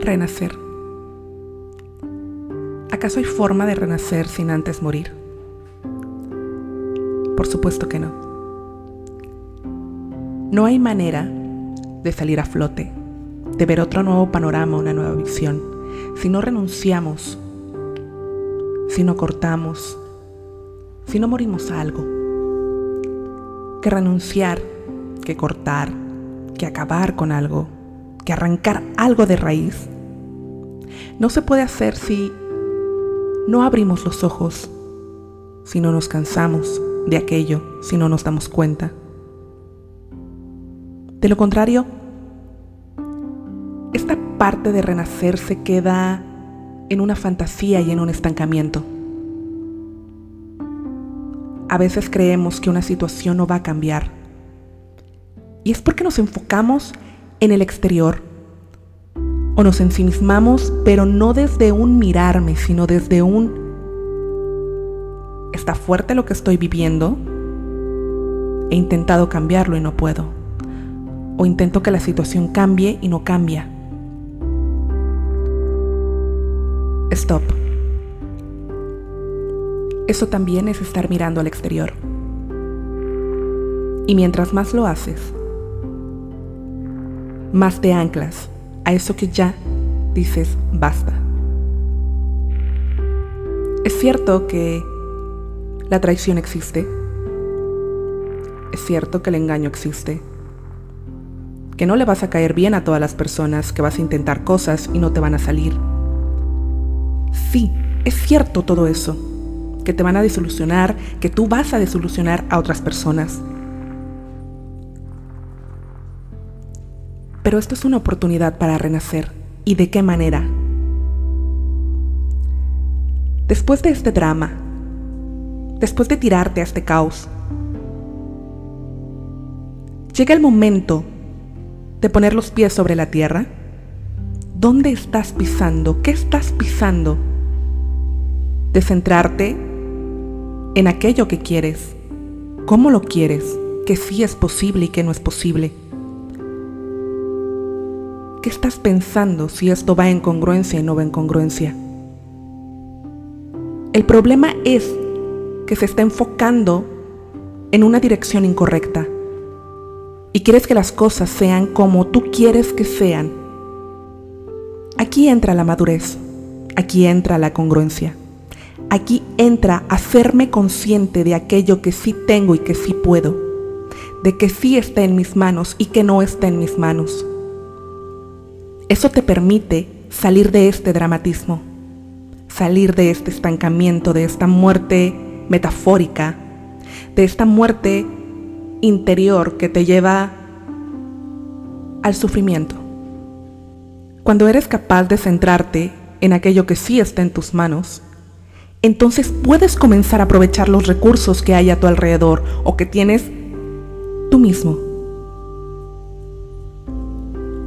Renacer. ¿Acaso hay forma de renacer sin antes morir? Por supuesto que no. No hay manera de salir a flote, de ver otro nuevo panorama, una nueva visión, si no renunciamos, si no cortamos, si no morimos a algo. Que renunciar, que cortar, que acabar con algo, arrancar algo de raíz, no se puede hacer si no abrimos los ojos, si no nos cansamos de aquello, si no nos damos cuenta. De lo contrario, esta parte de renacer se queda en una fantasía y en un estancamiento. A veces creemos que una situación no va a cambiar. Y es porque nos enfocamos en el exterior. O nos ensimismamos, pero no desde un mirarme, sino desde un... ¿Está fuerte lo que estoy viviendo? He intentado cambiarlo y no puedo. O intento que la situación cambie y no cambia. Stop. Eso también es estar mirando al exterior. Y mientras más lo haces, más te anclas a eso que ya dices basta. Es cierto que la traición existe. Es cierto que el engaño existe. Que no le vas a caer bien a todas las personas, que vas a intentar cosas y no te van a salir. Sí, es cierto todo eso. Que te van a desilusionar, que tú vas a desilusionar a otras personas. Pero esto es una oportunidad para renacer. ¿Y de qué manera? Después de este drama, después de tirarte a este caos, llega el momento de poner los pies sobre la tierra. ¿Dónde estás pisando? ¿Qué estás pisando? De centrarte en aquello que quieres, cómo lo quieres, que sí es posible y que no es posible. ¿Qué estás pensando si esto va en congruencia y no va en congruencia? El problema es que se está enfocando en una dirección incorrecta. Y quieres que las cosas sean como tú quieres que sean. Aquí entra la madurez, aquí entra la congruencia, aquí entra hacerme consciente de aquello que sí tengo y que sí puedo, de que sí está en mis manos y que no está en mis manos eso te permite salir de este dramatismo, salir de este estancamiento, de esta muerte metafórica, de esta muerte interior que te lleva al sufrimiento. Cuando eres capaz de centrarte en aquello que sí está en tus manos, entonces puedes comenzar a aprovechar los recursos que hay a tu alrededor o que tienes tú mismo.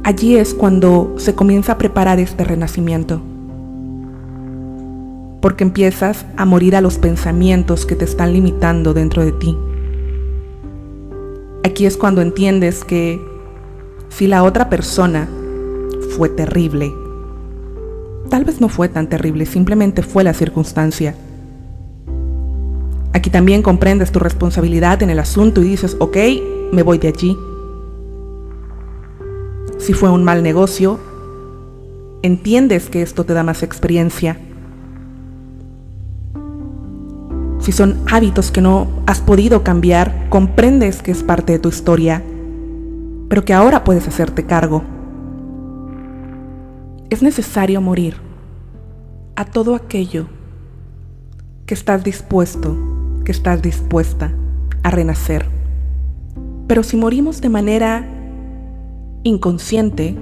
Allí es cuando se comienza a preparar este renacimiento. Porque empiezas a morir a los pensamientos que te están limitando dentro de ti. Aquí es cuando entiendes que si la otra persona fue terrible, tal vez no fue tan terrible, simplemente fue la circunstancia. Aquí también comprendes tu responsabilidad en el asunto y dices, ok, me voy de allí si fue un mal negocio, entiendes que esto te da más experiencia. Si son hábitos que no has podido cambiar, comprendes que es parte de tu historia, pero que ahora puedes hacerte cargo. Es necesario morir a todo aquello que estás dispuesto, que estás dispuesta a renacer. Pero si morimos de manera inconsciente,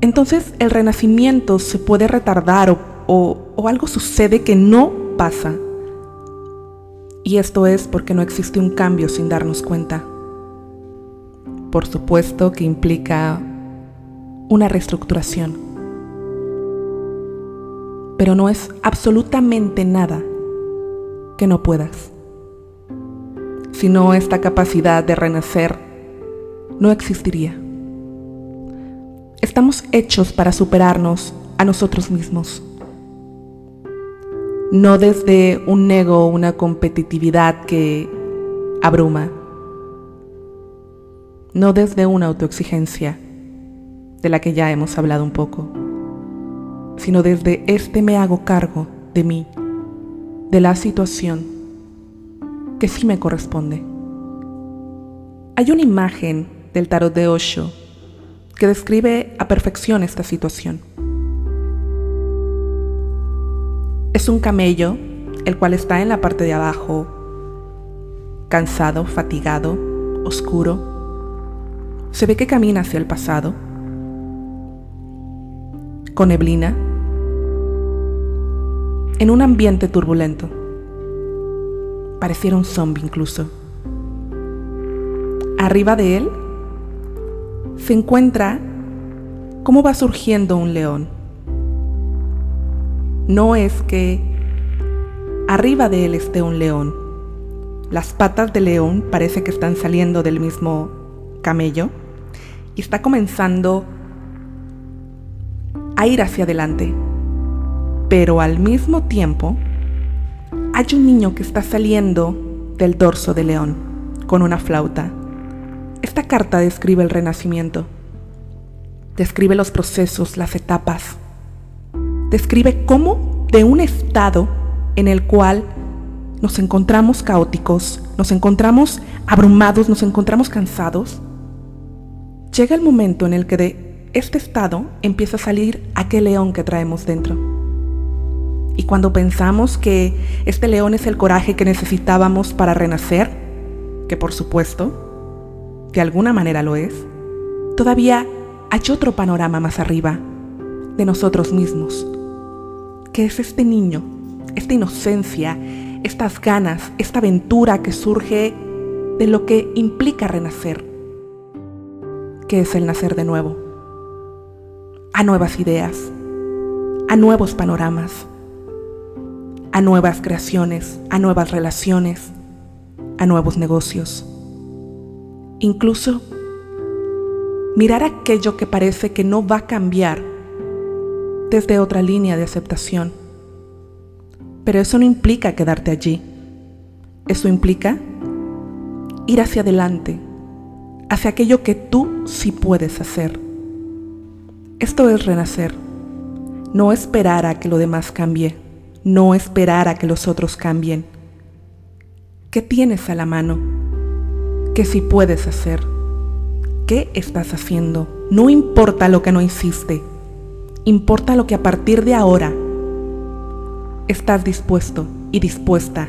entonces el renacimiento se puede retardar o, algo sucede que no pasa. Y esto es porque no existe un cambio sin darnos cuenta. Por supuesto que implica una reestructuración. Pero no es absolutamente nada que no puedas, sino esta capacidad de renacer no existiría. Esta estamos hechos para superarnos a nosotros mismos. No desde un ego o una competitividad que abruma. No desde una autoexigencia de la que ya hemos hablado un poco, sino desde este me hago cargo de mí, de la situación que sí me corresponde. Hay una imagen del tarot de Osho que describe a perfección esta situación. Es un camello, el cual está en la parte de abajo, cansado, fatigado, oscuro. Se ve que camina hacia el pasado, con neblina, en un ambiente turbulento. Pareciera un zombie incluso. Arriba de él se encuentra cómo va surgiendo un león. No es que arriba de él esté un león. Las patas del león parece que están saliendo del mismo camello y está comenzando a ir hacia adelante. Pero al mismo tiempo hay un niño que está saliendo del dorso del león con una flauta. Esta carta describe el renacimiento, describe los procesos, las etapas, describe cómo de un estado en el cual nos encontramos caóticos, nos encontramos abrumados, nos encontramos cansados, llega el momento en el que de este estado empieza a salir aquel león que traemos dentro. Y cuando pensamos que este león es el coraje que necesitábamos para renacer, que por supuesto de alguna manera lo es, todavía hay otro panorama más arriba de nosotros mismos, que es este niño, esta inocencia, estas ganas, esta aventura que surge de lo que implica renacer, que es el nacer de nuevo, a nuevas ideas, a nuevos panoramas, a nuevas creaciones, a nuevas relaciones, a nuevos negocios Incluso mirar aquello que parece que no va a cambiar desde otra línea de aceptación. Pero eso no implica quedarte allí. Eso implica ir hacia adelante, hacia aquello que tú sí puedes hacer. Esto es renacer. No esperar a que lo demás cambie. No esperar a que los otros cambien. ¿Qué tienes a la mano? Que si puedes hacer. ¿Qué estás haciendo? No importa lo que no hiciste, importa lo que a partir de ahora estás dispuesto y dispuesta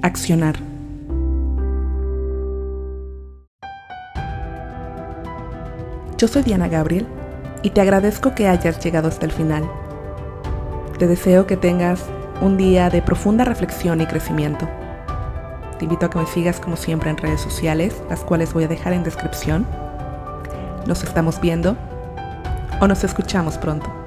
a accionar. Yo soy Diana Gabriel y te agradezco que hayas llegado hasta el final. Te deseo que tengas un día de profunda reflexión y crecimiento. Te invito a que me sigas como siempre en redes sociales, las cuales voy a dejar en descripción. Nos estamos viendo o nos escuchamos pronto.